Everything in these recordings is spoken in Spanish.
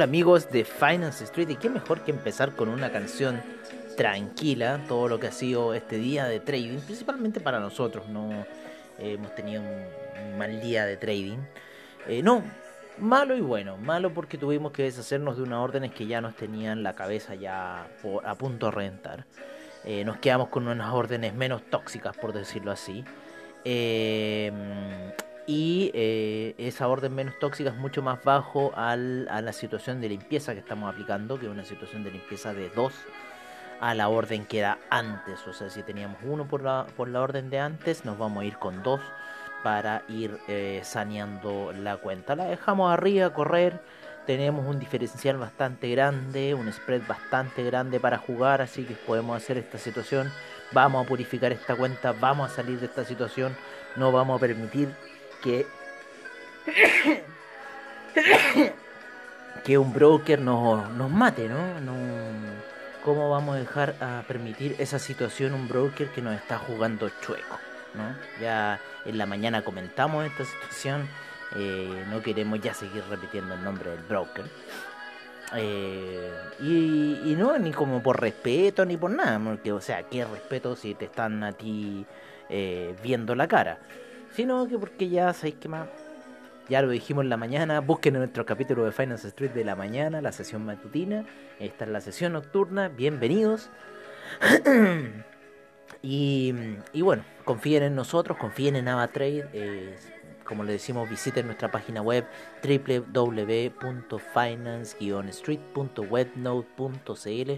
Hola amigos de Finance Street y qué mejor que empezar con una canción tranquila, todo lo que ha sido este día de trading, principalmente para nosotros, no hemos tenido un mal día de trading. Eh, no, malo y bueno, malo porque tuvimos que deshacernos de unas órdenes que ya nos tenían la cabeza ya a punto de reventar. Eh, nos quedamos con unas órdenes menos tóxicas, por decirlo así. Eh, y eh, esa orden menos tóxica es mucho más bajo al, a la situación de limpieza que estamos aplicando, que es una situación de limpieza de 2 a la orden que era antes. O sea, si teníamos uno por la, por la orden de antes, nos vamos a ir con 2 para ir eh, saneando la cuenta. La dejamos arriba correr. Tenemos un diferencial bastante grande, un spread bastante grande para jugar, así que podemos hacer esta situación. Vamos a purificar esta cuenta, vamos a salir de esta situación. No vamos a permitir que que un broker nos, nos mate, ¿no? ¿no? ¿Cómo vamos a dejar a permitir esa situación un broker que nos está jugando chueco? ¿no? Ya en la mañana comentamos esta situación, eh, no queremos ya seguir repitiendo el nombre del broker. Eh, y, y, no, ni como por respeto ni por nada, porque, o sea, ¿qué respeto si te están a ti eh, viendo la cara? Sino que porque ya sabéis que más. Ya lo dijimos en la mañana. Busquen en nuestro capítulo de Finance Street de la mañana, la sesión matutina. Esta es la sesión nocturna. Bienvenidos. y, y, bueno, confíen en nosotros, confíen en AvaTrade. Como le decimos, visiten nuestra página web www.finance-street.webnode.cl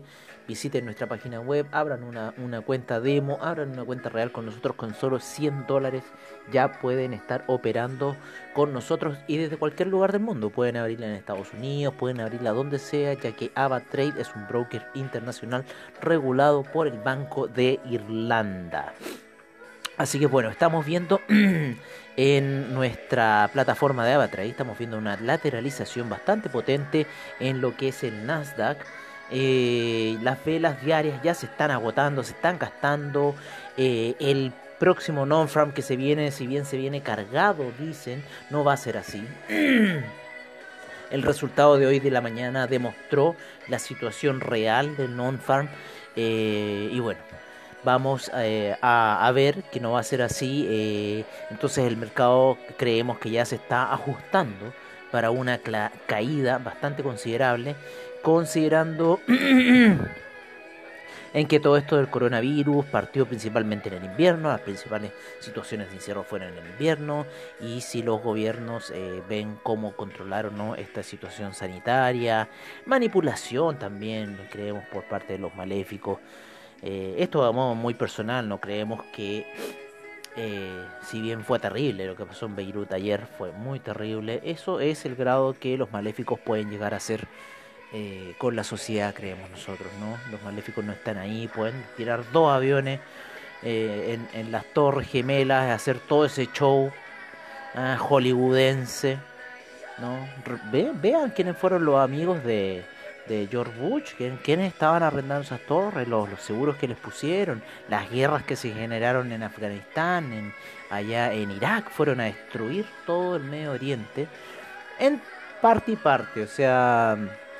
visiten nuestra página web, abran una, una, cuenta demo, abran una cuenta real con nosotros con solo 100 dólares. Ya pueden estar operando con nosotros y desde cualquier lugar del mundo. Pueden abrirla en Estados Unidos, pueden abrirla donde sea, ya que AvaTrade es un broker internacional regulado por el Banco de Irlanda. Así que bueno, estamos viendo en nuestra plataforma de AvaTrade, estamos viendo una lateralización bastante potente en lo que es el Nasdaq. Eh, las velas diarias ya se están agotando, se están gastando. Eh, el próximo non-farm que se viene, si bien se viene cargado, dicen, no va a ser así. El resultado de hoy de la mañana demostró la situación real del non-farm. Eh, y bueno, vamos a, ver que no va a ser así. Entonces el mercado creemos que ya se está ajustando para una caída bastante considerable, considerando en que todo esto del coronavirus partió principalmente en el invierno, las principales situaciones de encierro fueron en el invierno, y si los gobiernos eh, ven cómo controlar o no esta situación sanitaria, manipulación también, creemos, por parte de los maléficos. Eh, esto de modo muy personal, no creemos que, eh, si bien fue terrible lo que pasó en Beirut ayer, fue muy terrible, eso es el grado que los maléficos pueden llegar a ser eh, con la sociedad, creemos nosotros, ¿no? Los maléficos no están ahí, pueden tirar dos aviones eh, en, las torres gemelas, hacer todo ese show ah, hollywoodense, ¿no? Ve, vean quiénes fueron los amigos de de George Bush, quienes estaban arrendando esas torres, los, los, seguros que les pusieron, las guerras que se generaron en Afganistán, en, allá en Irak, fueron a destruir todo el Medio Oriente, en parte y parte, o sea,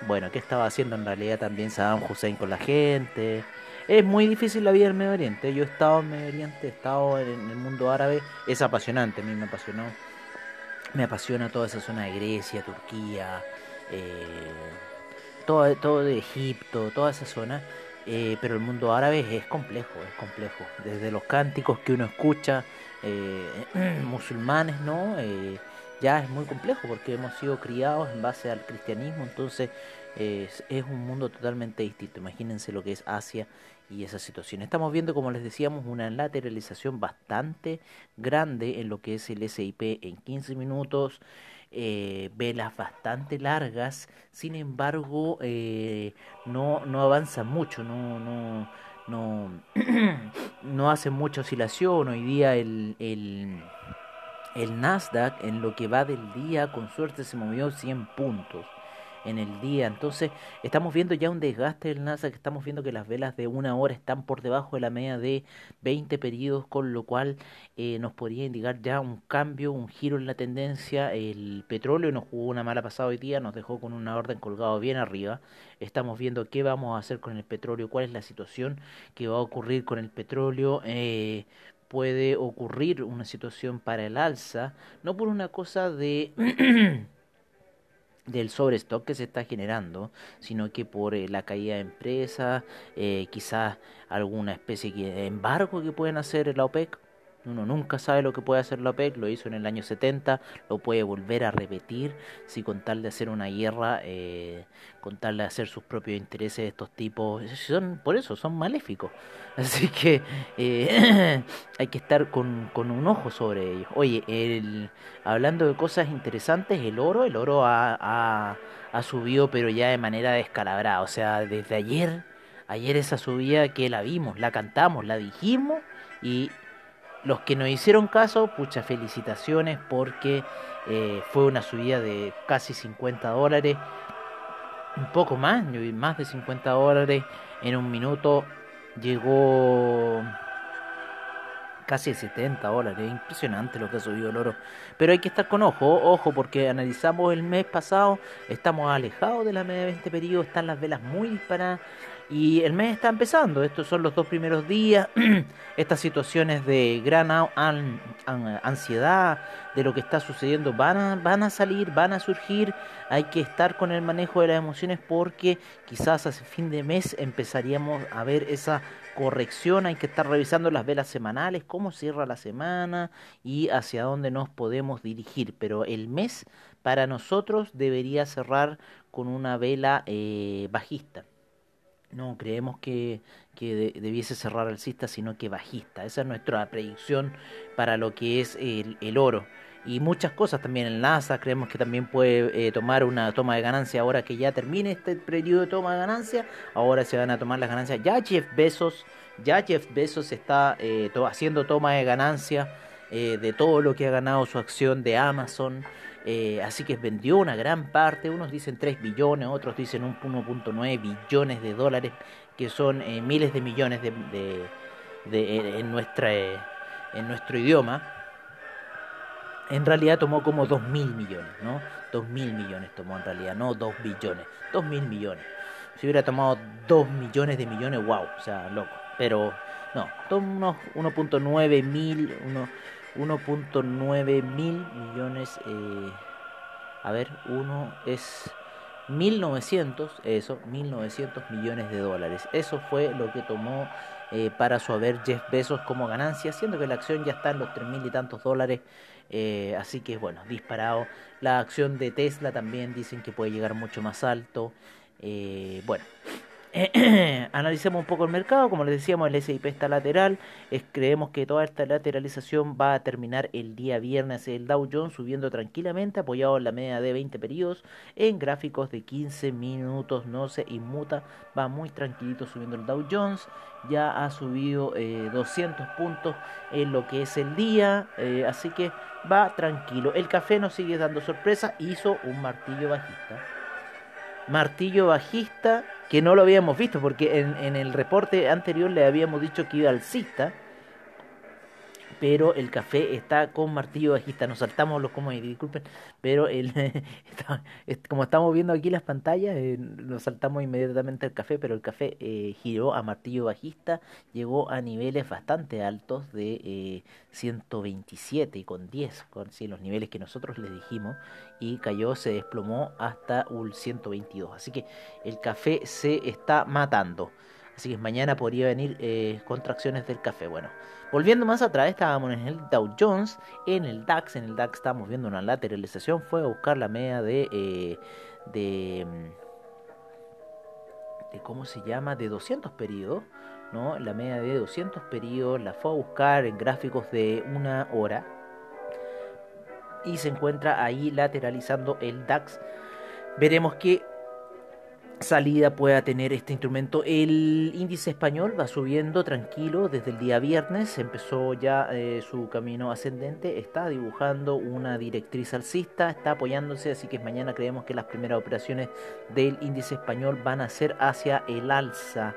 bueno, ¿qué estaba haciendo en realidad también Saddam Hussein con la gente? Es muy difícil la vida en Medio Oriente, yo he estado en Medio Oriente, he estado en el mundo árabe, es apasionante, a mí me apasionó, me apasiona toda esa zona de Grecia, Turquía, eh, todo, todo de Egipto, toda esa zona, eh, pero el mundo árabe es complejo, es complejo. Desde los cánticos que uno escucha, eh, musulmanes, ¿no? Eh, ya es muy complejo porque hemos sido criados en base al cristianismo, entonces es, es un mundo totalmente distinto. Imagínense lo que es Asia y esa situación. Estamos viendo, como les decíamos, una lateralización bastante grande en lo que es el SIP en 15 minutos eh, velas bastante largas, sin embargo eh, no, no avanza mucho, no, no, no, no hace mucha oscilación. Hoy día el, el, el Nasdaq en lo que va del día con suerte se movió 100 puntos en el día. Entonces, estamos viendo ya un desgaste del NASA, que estamos viendo que las velas de una hora están por debajo de la media de 20 periodos, con lo cual eh, nos podría indicar ya un cambio, un giro en la tendencia. El petróleo nos jugó una mala pasada hoy día, nos dejó con una orden colgado bien arriba. Estamos viendo qué vamos a hacer con el petróleo, cuál es la situación que va a ocurrir con el petróleo. Eh, puede ocurrir una situación para el alza, no por una cosa de del sobrestock que se está generando, sino que por eh, la caída de empresas, eh, quizás alguna especie de embargo que pueden hacer la OPEC uno nunca sabe lo que puede hacer la OPEC, lo hizo en el año 70, lo puede volver a repetir si con tal de hacer una guerra, eh, con tal de hacer sus propios intereses estos tipos, son por eso, son maléficos. Así que eh, hay que estar con, con, un ojo sobre ellos. Oye, el, hablando de cosas interesantes, el oro, el oro ha, ha, ha subido pero ya de manera descalabrada, o sea, desde ayer, ayer esa subida que la vimos, la cantamos, la dijimos y los que nos hicieron caso, pucha, felicitaciones porque eh, fue una subida de casi 50 dólares, un poco más, más de 50 dólares en un minuto. Llegó casi 70 dólares, impresionante lo que ha subido el oro. Pero hay que estar con ojo, ojo, porque analizamos el mes pasado, estamos alejados de la media de 20 periodo, están las velas muy disparadas y el mes está empezando, estos son los dos primeros días, estas situaciones de gran ansiedad de lo que está sucediendo van a, van a salir, van a surgir, hay que estar con el manejo de las emociones porque quizás hace fin de mes empezaríamos a ver esa corrección, hay que estar revisando las velas semanales, cómo cierra la semana y hacia dónde nos podemos dirigir, pero el mes para nosotros debería cerrar con una vela eh, bajista no creemos que, que debiese cerrar alcista, sino que bajista. Esa es nuestra predicción para lo que es el, el oro. Y muchas cosas también el NASA creemos que también puede eh, tomar una toma de ganancia ahora que ya termine este periodo de toma de ganancia. Ahora se van a tomar las ganancias. Ya Jeff Bezos, Jeff Bezos está eh, haciendo toma de ganancia eh, de todo lo que ha ganado su acción de Amazon. Eh, así que vendió una gran parte, unos dicen 3 billones, otros dicen 1.9 billones de dólares, que son miles de millones de, de, en, nuestra, en nuestro idioma. En realidad tomó como 2 mil millones, ¿no? 2 mil millones tomó en realidad, no 2 billones, 2 mil millones. Si hubiera tomado 2 millones de millones, wow, o sea, loco. Pero no, tomó unos 1.9 mil, unos 1.9 mil millones. Eh, a ver, uno es 1900, eso, 1900 millones de dólares. Eso fue lo que tomó eh, para su haber Jeff Bezos como ganancia, siendo que la acción ya está en los 3 mil y tantos dólares. Eh, así que bueno, disparado. La acción de Tesla también dicen que puede llegar mucho más alto. bueno, analicemos un poco el mercado, como les decíamos, el SIP está lateral, creemos que toda esta lateralización va a terminar el día viernes, el Dow Jones subiendo tranquilamente, apoyado en la media de 20 periodos, en gráficos de 15 minutos, no se inmuta, va muy tranquilito subiendo el Dow Jones, ya ha subido 200 eh, puntos en lo que es el día, eh, así que va tranquilo, el café nos sigue dando sorpresa, hizo un martillo bajista. Martillo bajista que no lo habíamos visto porque en, en el reporte anterior le habíamos dicho que iba alcista pero el café está con martillo bajista. Nos saltamos los como disculpen, pero el, como estamos viendo aquí las pantallas, eh, nos saltamos inmediatamente al café, pero el café eh, giró a martillo bajista, llegó a niveles bastante altos de eh, 127 y con 10, con los niveles que nosotros le dijimos, y cayó, se desplomó hasta un 122. Así que el café se está matando. Así que mañana podría venir eh, contracciones del café. Bueno, volviendo más atrás, estábamos en el Dow Jones, en el DAX. En el DAX estábamos viendo una lateralización. Fue a buscar la media de. Eh, de, de. ¿Cómo se llama? De 200 periodos. ¿no? La media de 200 periodos la fue a buscar en gráficos de una hora y se encuentra ahí lateralizando el DAX. Veremos qué salida pueda tener este instrumento. El índice español va subiendo tranquilo desde el día viernes, empezó ya eh, su camino ascendente, está dibujando una directriz alcista, está apoyándose, así que mañana creemos que las primeras operaciones del índice español van a ser hacia el alza.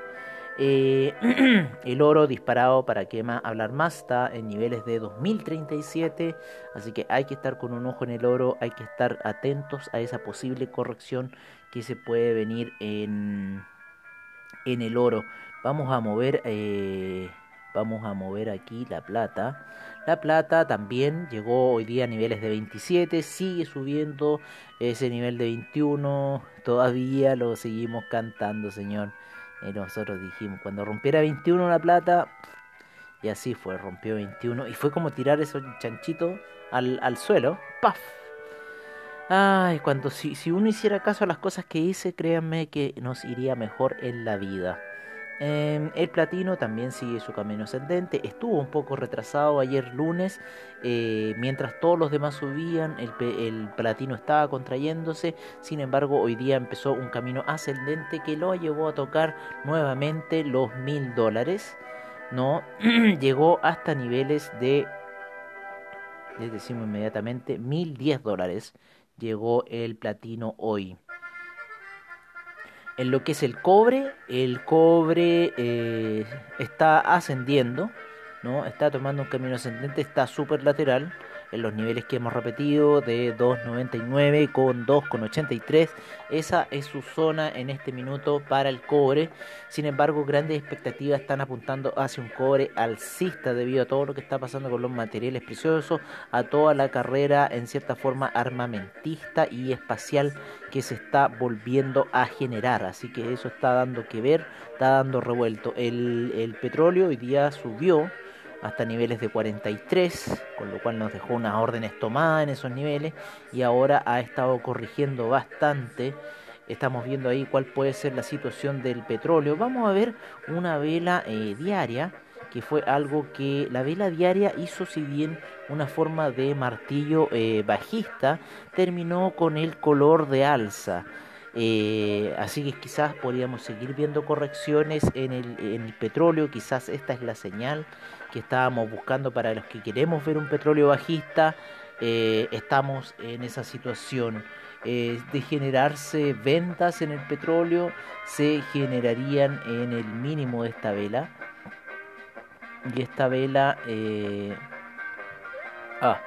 Eh, el oro disparado para que más hablar más está en niveles de 2037, así que hay que estar con un ojo en el oro, hay que estar atentos a esa posible corrección que se puede venir en, en el oro. Vamos a mover, eh, vamos a mover aquí la plata. La plata también llegó hoy día a niveles de 27, sigue subiendo ese nivel de 21, todavía lo seguimos cantando, señor. Y nosotros dijimos, cuando rompiera 21 la plata, y así fue, rompió 21. Y fue como tirar esos chanchitos al, al suelo. ¡Paf! Ay, cuando si, si uno hiciera caso a las cosas que hice, créanme que nos iría mejor en la vida. Em, el platino también sigue su camino ascendente. Estuvo un poco retrasado ayer lunes. Eh, mientras todos los demás subían, el, el, platino estaba contrayéndose. Sin embargo, hoy día empezó un camino ascendente que lo llevó a tocar nuevamente los mil dólares. ¿no? Llegó hasta niveles de, les decimos inmediatamente, mil diez dólares. Llegó el platino hoy en lo que es el cobre, el cobre eh, está ascendiendo, ¿no? Está tomando un camino ascendente, está súper lateral en los niveles que hemos repetido de 2.99 con 2.83. Esa es su zona en este minuto para el cobre. Sin embargo, grandes expectativas están apuntando hacia un cobre alcista debido a todo lo que está pasando con los materiales preciosos, a toda la carrera en cierta forma armamentista y espacial que se está volviendo a generar. Así que eso está dando que ver, está dando revuelto. El, el petróleo hoy día subió hasta niveles de 43, con lo cual nos dejó unas órdenes tomadas en esos niveles y ahora ha estado corrigiendo bastante. Estamos viendo ahí cuál puede ser la situación del petróleo. Vamos a ver una vela eh, diaria, que fue algo que la vela diaria hizo, si bien una forma de martillo eh, bajista, terminó con el color de alza. Eh, así que quizás podríamos seguir viendo correcciones en el, petróleo, quizás esta es la señal que estábamos buscando para los que queremos ver un petróleo bajista, eh, estamos en esa situación eh, de generarse ventas en el petróleo, se generarían en el mínimo de esta vela. Y esta vela... Ah,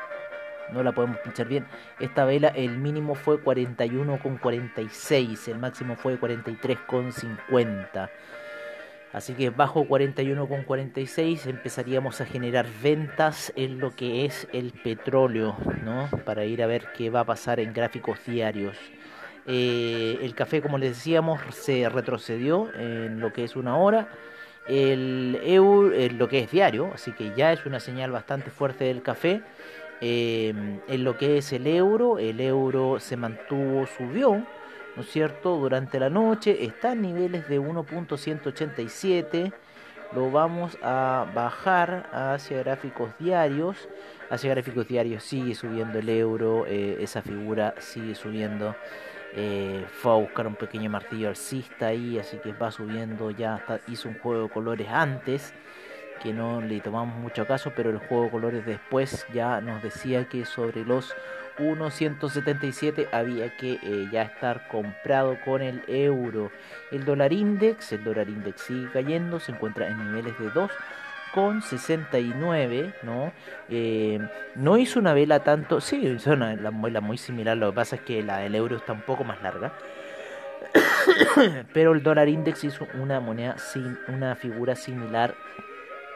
no la podemos pinchar bien. Esta vela, el mínimo fue 41,46, el máximo fue 43,50. Así que bajo 41,46 empezaríamos a generar ventas en lo que es el petróleo, ¿no? Para ir a ver qué va a pasar en gráficos diarios. Eh, el café, como les decíamos, se retrocedió en lo que es una hora. El euro, en lo que es diario, así que ya es una señal bastante fuerte del café. Eh, en lo que es el euro, el euro se mantuvo, subió ¿no es cierto? Durante la noche está en niveles de 1.187. Lo vamos a bajar hacia gráficos diarios. Hacia gráficos diarios sigue subiendo el euro. Eh, esa figura sigue subiendo. Eh, fue a buscar un pequeño martillo alcista ahí. Así que va subiendo. Ya hasta hizo un juego de colores antes. Que no le tomamos mucho caso. Pero el juego de colores después ya nos decía que sobre los 1.177 había que eh, ya estar comprado con el euro. El dólar index, el dólar index sigue cayendo, se encuentra en niveles de 2 con 69, ¿no? Eh, no hizo una vela tanto, sí, hizo una, vela muy similar, lo que pasa es que la del euro está un poco más larga. Pero el dólar index hizo una moneda sin una figura similar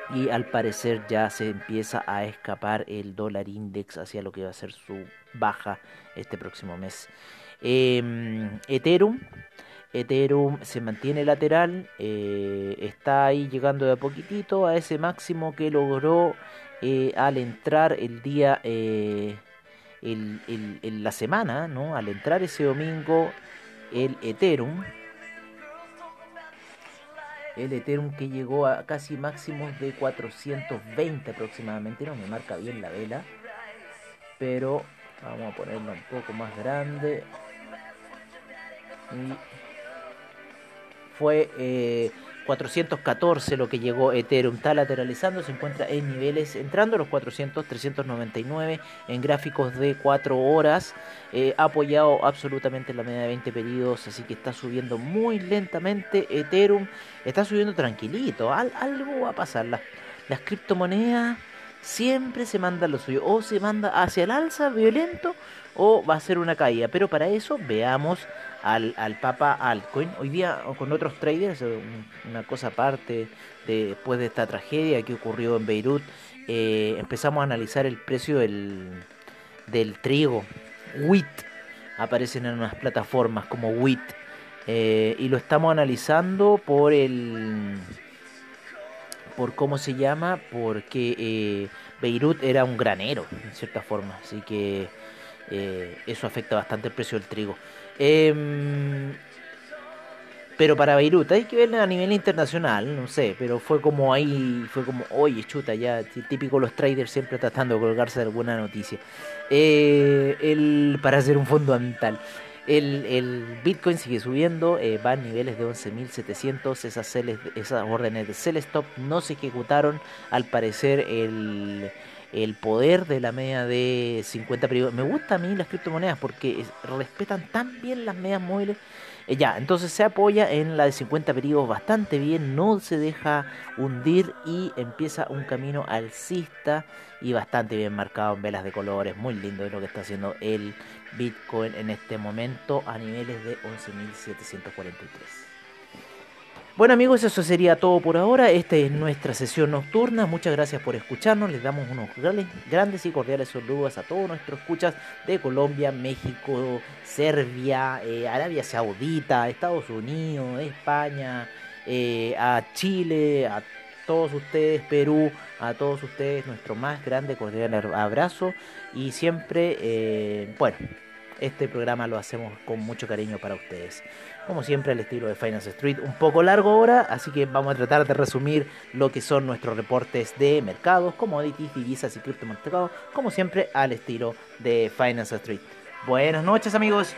y al parecer ya se empieza a escapar el dólar index hacia lo que va a ser su baja este próximo mes. Em, Ethereum. Ethereum se mantiene lateral, eh, está ahí llegando de a poquitito a ese máximo que logró eh, al entrar el día, eh, el, la semana, ¿no? al entrar ese domingo el Ethereum el Ethereum que llegó a casi máximos de 420 aproximadamente, no me marca bien la vela, pero Vamos a ponerlo un poco más grande. Y fue eh, 414 lo que llegó Ethereum. Está lateralizando, se encuentra en niveles entrando a los 400, 399 en gráficos de 4 horas. Eh, apoyado absolutamente la media de 20 periodos, así que está subiendo muy lentamente. Ethereum está subiendo tranquilito. algo va a pasar. Las, las criptomonedas siempre se mandan lo suyo. O se manda hacia el alza violento o va a ser una caída. Pero para eso veamos al, al Papa Altcoin. Hoy día con otros traders, una cosa aparte después de esta tragedia que ocurrió en Beirut, eh, empezamos a analizar el precio del, del trigo. WIT aparecen en unas plataformas como WIT. Eh, y lo estamos analizando por el por cómo se llama porque eh, Beirut era un granero en cierta forma así que eso afecta bastante el precio del trigo Em, pero para Beirut hay que verlo a nivel internacional, no sé, pero fue como ahí, fue como, oye, chuta, ya típico los traders siempre tratando de colgarse de alguna noticia. Eh, el, para hacer un fondo ambiental. El, el, Bitcoin sigue subiendo, eh, va a niveles de 11.700, esas, esas órdenes de sell stop no se ejecutaron, al parecer el el poder de la media de 50 periodos. Me gusta a mí las criptomonedas porque respetan tan bien las medias móviles. Eh, ya, entonces se apoya en la de 50 periodos bastante bien, no se deja hundir y empieza un camino alcista y bastante bien marcado en velas de colores. Muy lindo lo que está haciendo el Bitcoin en este momento a niveles de 11.743. Bueno amigos, eso sería todo por ahora. Esta es nuestra sesión nocturna. Muchas gracias por escucharnos. Les damos unos grandes y cordiales saludos a todos nuestros escuchas de Colombia, México, Serbia, eh, Arabia Saudita, Estados Unidos, España, eh, a Chile, a todos ustedes, Perú, a todos ustedes, nuestro más grande cordial abrazo. Y siempre, eh, bueno, este programa lo hacemos con mucho cariño para ustedes como siempre al estilo de Finance Street, un poco largo ahora, así que vamos a tratar de resumir lo que son nuestros reportes de mercados, commodities, divisas y criptomercados, como siempre al estilo de Finance Street. Buenas noches amigos.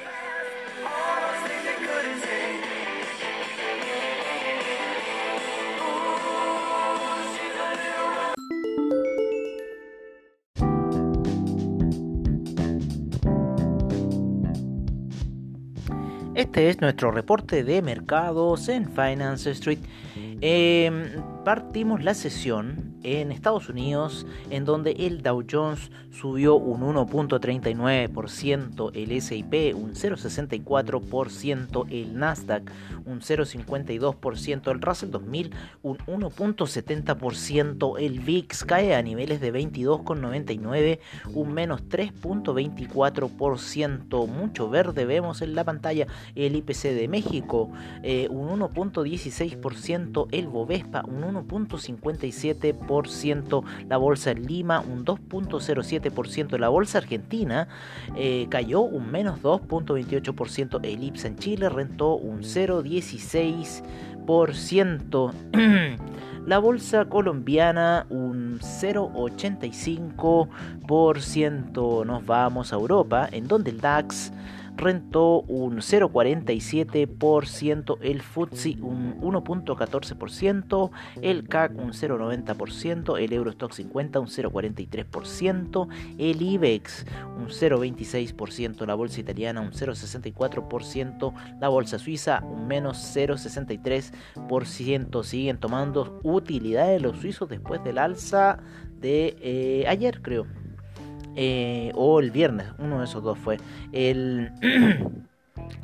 Este es nuestro reporte de mercados en Finance Street. Em, partimos la sesión en Estados Unidos, en donde el Dow Jones subió un 1.39%, el SIP un 0.64%, el Nasdaq un 0.52%, el Russell 2000 un 1.70%, el VIX cae a niveles de 22.99, un menos 3.24%, mucho verde vemos en la pantalla, el IPC de México eh, un 1.16%, el Bovespa un 1.57%, la bolsa en Lima un 2.07%, la bolsa argentina eh, cayó un menos 2.28%, el IPSA en Chile rentó un 0.16%. La bolsa colombiana un 0,85%. Nos vamos a Europa, en donde el DAX rentó un 0,47%, el FTSE un 1,14%, el CAC un 0,90%, el Eurostock 50 un 0,43%, el IBEX un 0,26%, la bolsa italiana un 0,64%, la bolsa suiza un menos 0,63%. Siguen tomando utilidades los suizos después del alza de eh, ayer, creo. Eh, o el viernes, uno de esos dos fue. El,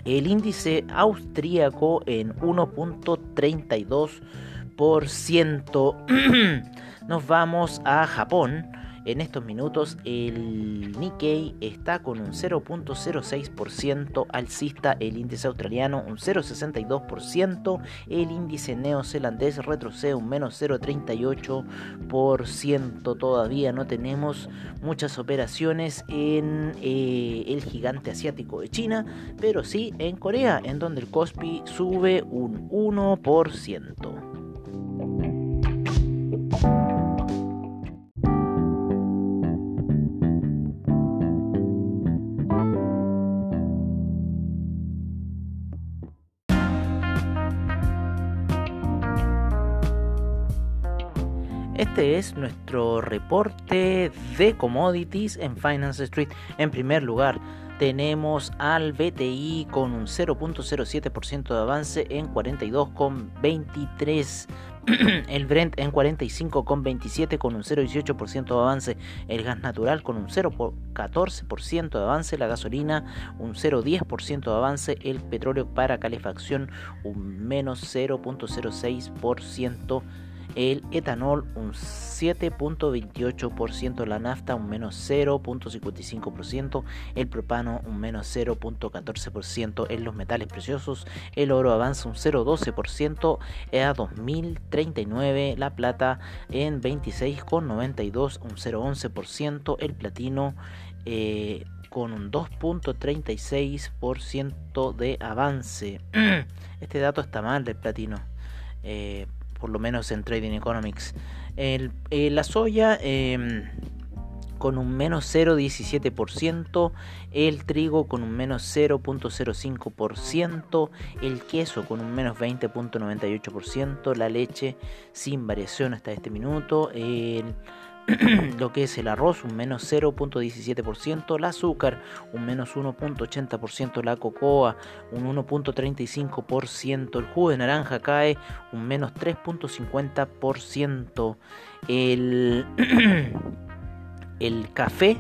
el índice austríaco en 1.32%. Nos vamos a Japón en estos minutos el Nikkei está con un 0.06% alcista, el índice australiano un 0.62%, el índice neozelandés retrocede un menos 0.38%. Todavía no tenemos muchas operaciones en eh, el gigante asiático de China, pero sí en Corea, en donde el Kospi sube un 1%. Este es nuestro reporte de commodities en Finance Street. En primer lugar, tenemos al BTI con un 0.07% de avance en 42,23 el Brent en 45,27 con un 0,18% de avance, el gas natural con un 0,14% de avance, la gasolina un 0,10% de avance, el petróleo para calefacción un menos 0,06% el etanol un 7.28%, la nafta un menos 0.55%, el propano un menos 0.14%, en los metales preciosos el oro avanza un 0.12% a 2039, la plata en 26.92, un 0.11%, el platino eh, con un 2.36% de avance. Este dato está mal del platino. Eh, por lo menos en Trading Economics. El, eh, la soya em, con un menos 0,17%, el trigo con un menos 0.05%, el queso con un menos 20.98%, la leche sin variación hasta este minuto, el lo que es el arroz un menos 0.17%, el azúcar un menos 1.80%, la cocoa un 1.35%, el jugo de naranja cae un menos 3.50%, el, café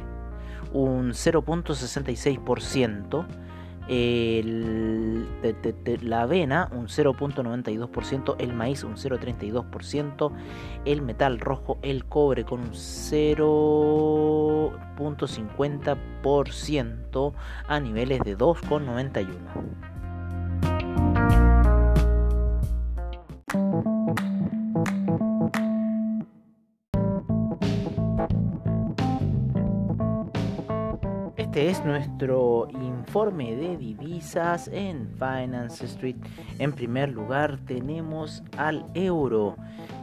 un 0.66%, el, la avena un 0.92%, el maíz un 0.32%, el metal rojo, el cobre con un 0.50% a niveles de 2.91. es nuestro informe de divisas en Finance Street. En primer lugar tenemos al euro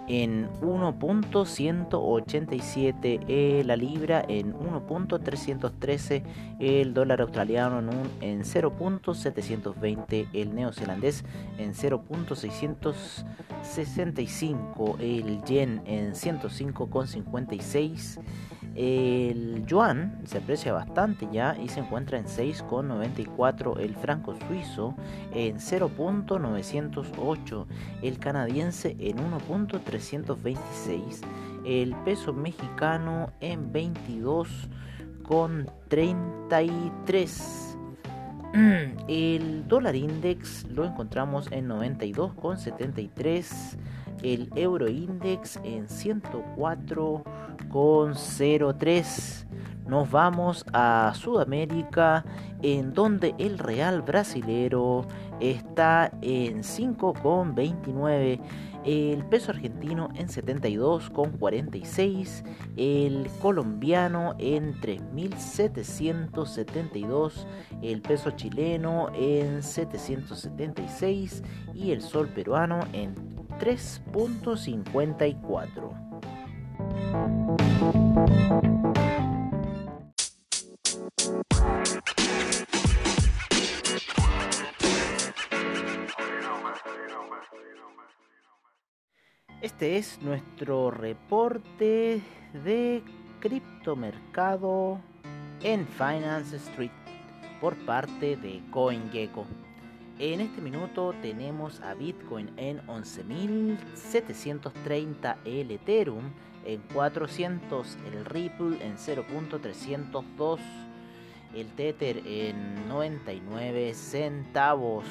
en 1.187, eh, la libra en 1.313, el dólar australiano en, en 0.720, el neozelandés en 0.665, el yen en 105.56 el yuan se aprecia bastante ya y se encuentra en 6,94. El franco suizo en 0.908. El canadiense en 1.326. El peso mexicano en 22,33. El dólar index lo encontramos en 92,73. El euro index en 104 con 0,3. Nos vamos a Sudamérica en donde el real brasilero está en 5,29. El peso argentino en 72,46. El colombiano en 3.772. El peso chileno en 776. Y el sol peruano en 3.54. Este es nuestro reporte de criptomercado en Finance Street por parte de CoinGecko. En este minuto tenemos a Bitcoin en 11.730, el Ethereum en 400, el Ripple en 0.302, el Tether en 99 centavos,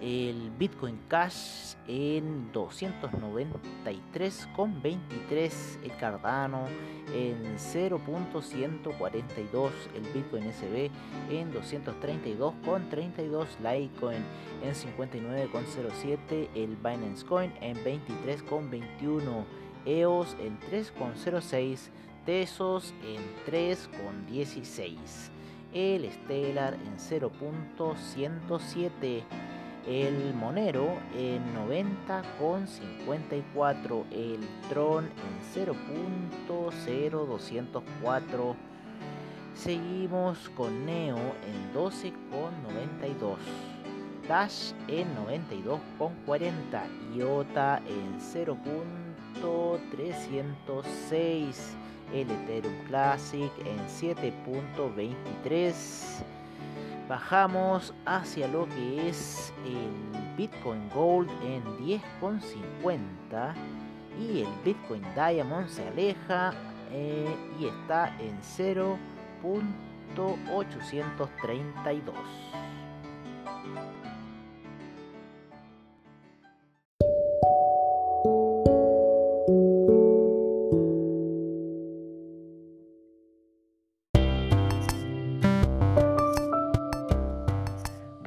el Bitcoin Cash en 293,23, el Cardano en 0.142, el Bitcoin SB en 232,32, Litecoin en 59,07, el Binance Coin en 23,21. EOS en 3,06, Tesos en 3,16, el Stellar en 0.107, el Monero en 90,54, el Tron en 0.0204. Seguimos con Neo en 12,92. Dash en 92,40. IOTA en 0. 7.306. El Ethereum Classic en 7.23. Bajamos hacia lo que es el Bitcoin Gold en 10.50 y el Bitcoin Diamond se aleja eh, y está en 0.832.